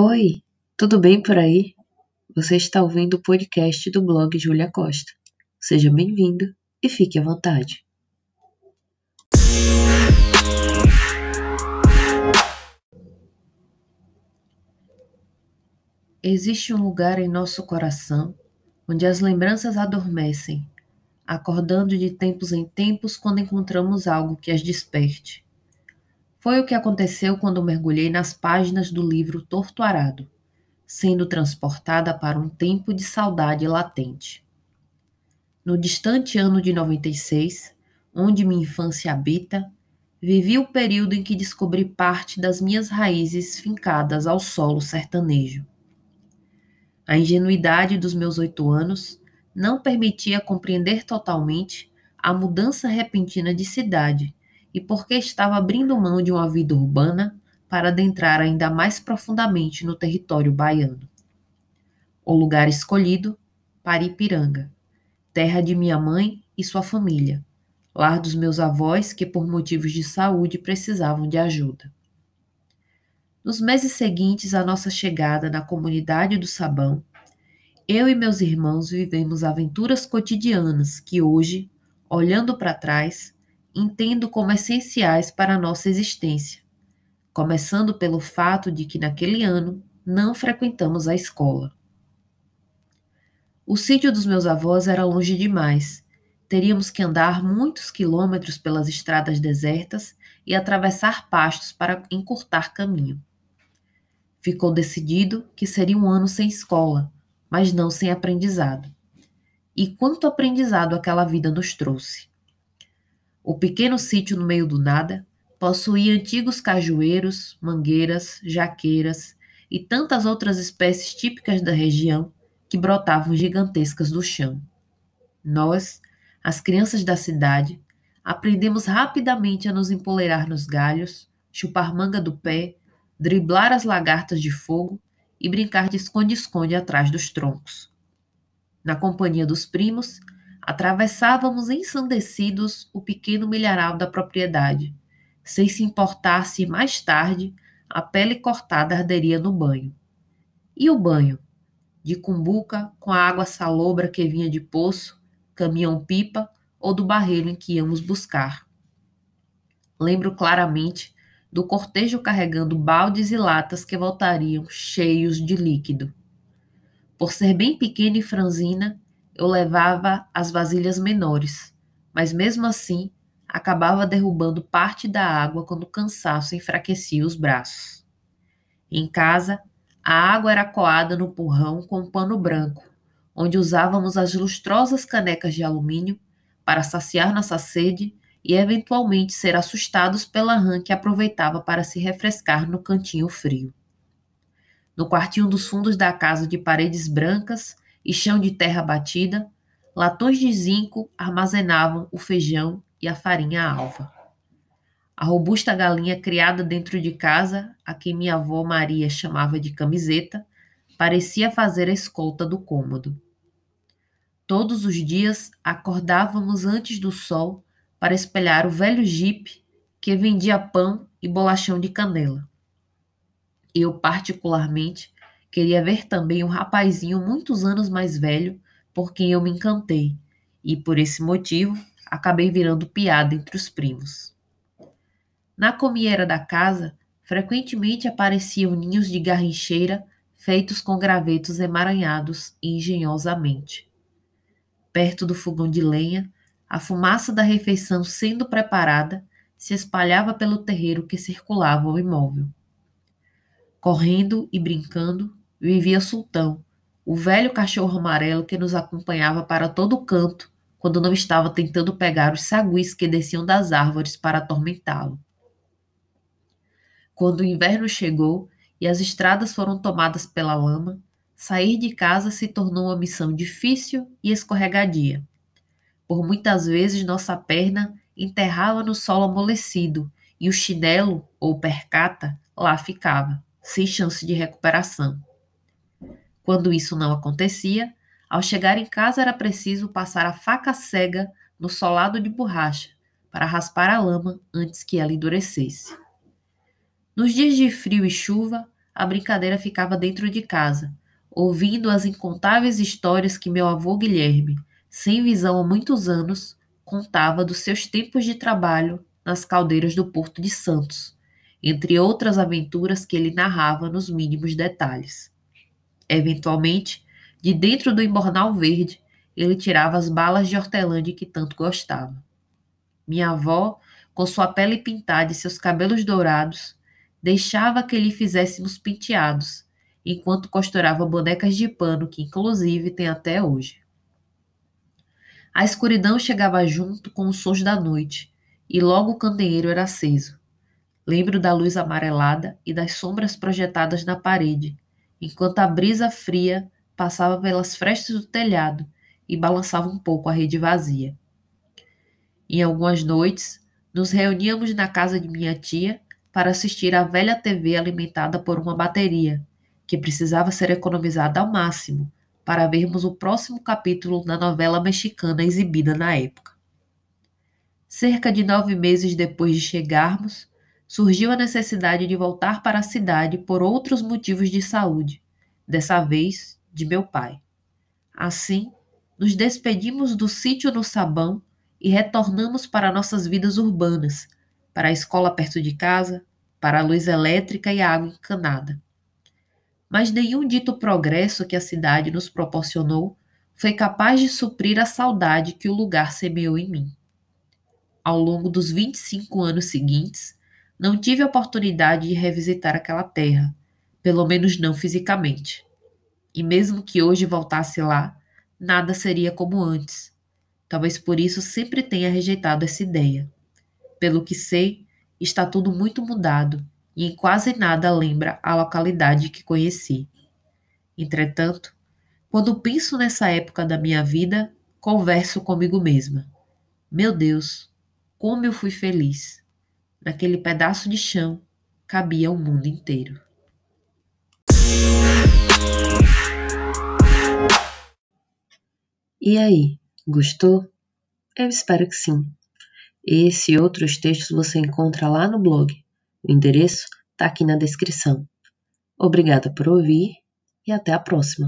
Oi, tudo bem por aí? Você está ouvindo o podcast do blog Julia Costa. Seja bem-vindo e fique à vontade. Existe um lugar em nosso coração onde as lembranças adormecem, acordando de tempos em tempos quando encontramos algo que as desperte. Foi o que aconteceu quando mergulhei nas páginas do livro Torto Arado, sendo transportada para um tempo de saudade latente. No distante ano de 96, onde minha infância habita, vivi o período em que descobri parte das minhas raízes fincadas ao solo sertanejo. A ingenuidade dos meus oito anos não permitia compreender totalmente a mudança repentina de cidade e porque estava abrindo mão de uma vida urbana para adentrar ainda mais profundamente no território baiano. O lugar escolhido, Paripiranga, terra de minha mãe e sua família, lar dos meus avós que por motivos de saúde precisavam de ajuda. Nos meses seguintes à nossa chegada na comunidade do Sabão, eu e meus irmãos vivemos aventuras cotidianas que hoje, olhando para trás, entendo como essenciais para a nossa existência, começando pelo fato de que naquele ano não frequentamos a escola. O sítio dos meus avós era longe demais. Teríamos que andar muitos quilômetros pelas estradas desertas e atravessar pastos para encurtar caminho. Ficou decidido que seria um ano sem escola, mas não sem aprendizado. E quanto aprendizado aquela vida nos trouxe. O pequeno sítio no meio do nada possuía antigos cajueiros, mangueiras, jaqueiras e tantas outras espécies típicas da região que brotavam gigantescas do chão. Nós, as crianças da cidade, aprendemos rapidamente a nos empoleirar nos galhos, chupar manga do pé, driblar as lagartas de fogo e brincar de esconde-esconde atrás dos troncos. Na companhia dos primos, atravessávamos ensandecidos o pequeno milharal da propriedade, sem se importar se mais tarde a pele cortada arderia no banho. E o banho? De cumbuca, com a água salobra que vinha de poço, caminhão-pipa ou do barreiro em que íamos buscar. Lembro claramente do cortejo carregando baldes e latas que voltariam cheios de líquido. Por ser bem pequena e franzina, eu levava as vasilhas menores, mas mesmo assim acabava derrubando parte da água quando o cansaço enfraquecia os braços. Em casa, a água era coada no porrão com um pano branco, onde usávamos as lustrosas canecas de alumínio para saciar nossa sede e eventualmente ser assustados pela rã que aproveitava para se refrescar no cantinho frio. No quartinho dos fundos da casa de paredes brancas e chão de terra batida, latões de zinco armazenavam o feijão e a farinha alva. A robusta galinha criada dentro de casa, a quem minha avó Maria chamava de camiseta, parecia fazer a escolta do cômodo. Todos os dias acordávamos antes do sol para espelhar o velho jipe que vendia pão e bolachão de canela. Eu, particularmente, queria ver também um rapazinho muitos anos mais velho por quem eu me encantei, e por esse motivo acabei virando piada entre os primos. Na comieira da casa, frequentemente apareciam ninhos de garrincheira feitos com gravetos emaranhados engenhosamente. Perto do fogão de lenha, a fumaça da refeição sendo preparada se espalhava pelo terreiro que circulava o imóvel. Correndo e brincando, vivia Sultão, o velho cachorro amarelo que nos acompanhava para todo canto quando não estava tentando pegar os saguis que desciam das árvores para atormentá-lo. Quando o inverno chegou e as estradas foram tomadas pela lama, sair de casa se tornou uma missão difícil e escorregadia. Por muitas vezes nossa perna enterrava no solo amolecido e o chinelo ou percata lá ficava, sem chance de recuperação. Quando isso não acontecia, ao chegar em casa era preciso passar a faca cega no solado de borracha para raspar a lama antes que ela endurecesse. Nos dias de frio e chuva, a brincadeira ficava dentro de casa, ouvindo as incontáveis histórias que meu avô Guilherme, sem visão há muitos anos, contava dos seus tempos de trabalho nas caldeiras do Porto de Santos, entre outras aventuras que ele narrava nos mínimos detalhes. Eventualmente, de dentro do embornal verde, ele tirava as balas de hortelã de que tanto gostava. Minha avó, com sua pele pintada e seus cabelos dourados, deixava que lhe fizéssemos penteados, enquanto costurava bonecas de pano que, inclusive, tem até hoje. A escuridão chegava junto com os sons da noite, e logo o candeeiro era aceso. Lembro da luz amarelada e das sombras projetadas na parede, enquanto a brisa fria passava pelas frestas do telhado e balançava um pouco a rede vazia. Em algumas noites, nos reuníamos na casa de minha tia para assistir à velha TV alimentada por uma bateria, que precisava ser economizada ao máximo para vermos o próximo capítulo da novela mexicana exibida na época. Cerca de nove meses depois de chegarmos, surgiu a necessidade de voltar para a cidade por outros motivos de saúde, dessa vez de meu pai. Assim, nos despedimos do sítio no Sabão e retornamos para nossas vidas urbanas, para a escola perto de casa, para a luz elétrica e a água encanada. Mas nenhum dito progresso que a cidade nos proporcionou foi capaz de suprir a saudade que o lugar semeou em mim ao longo dos 25 anos seguintes, não tive a oportunidade de revisitar aquela terra, pelo menos não fisicamente. E mesmo que hoje voltasse lá, nada seria como antes. Talvez por isso sempre tenha rejeitado essa ideia. Pelo que sei, está tudo muito mudado e em quase nada lembra a localidade que conheci. Entretanto, quando penso nessa época da minha vida, converso comigo mesma. Meu Deus, como eu fui feliz! Naquele pedaço de chão cabia o mundo inteiro. E aí, gostou? Eu espero que sim. Esse e outros textos você encontra lá no blog. O endereço está aqui na descrição. Obrigada por ouvir e até a próxima.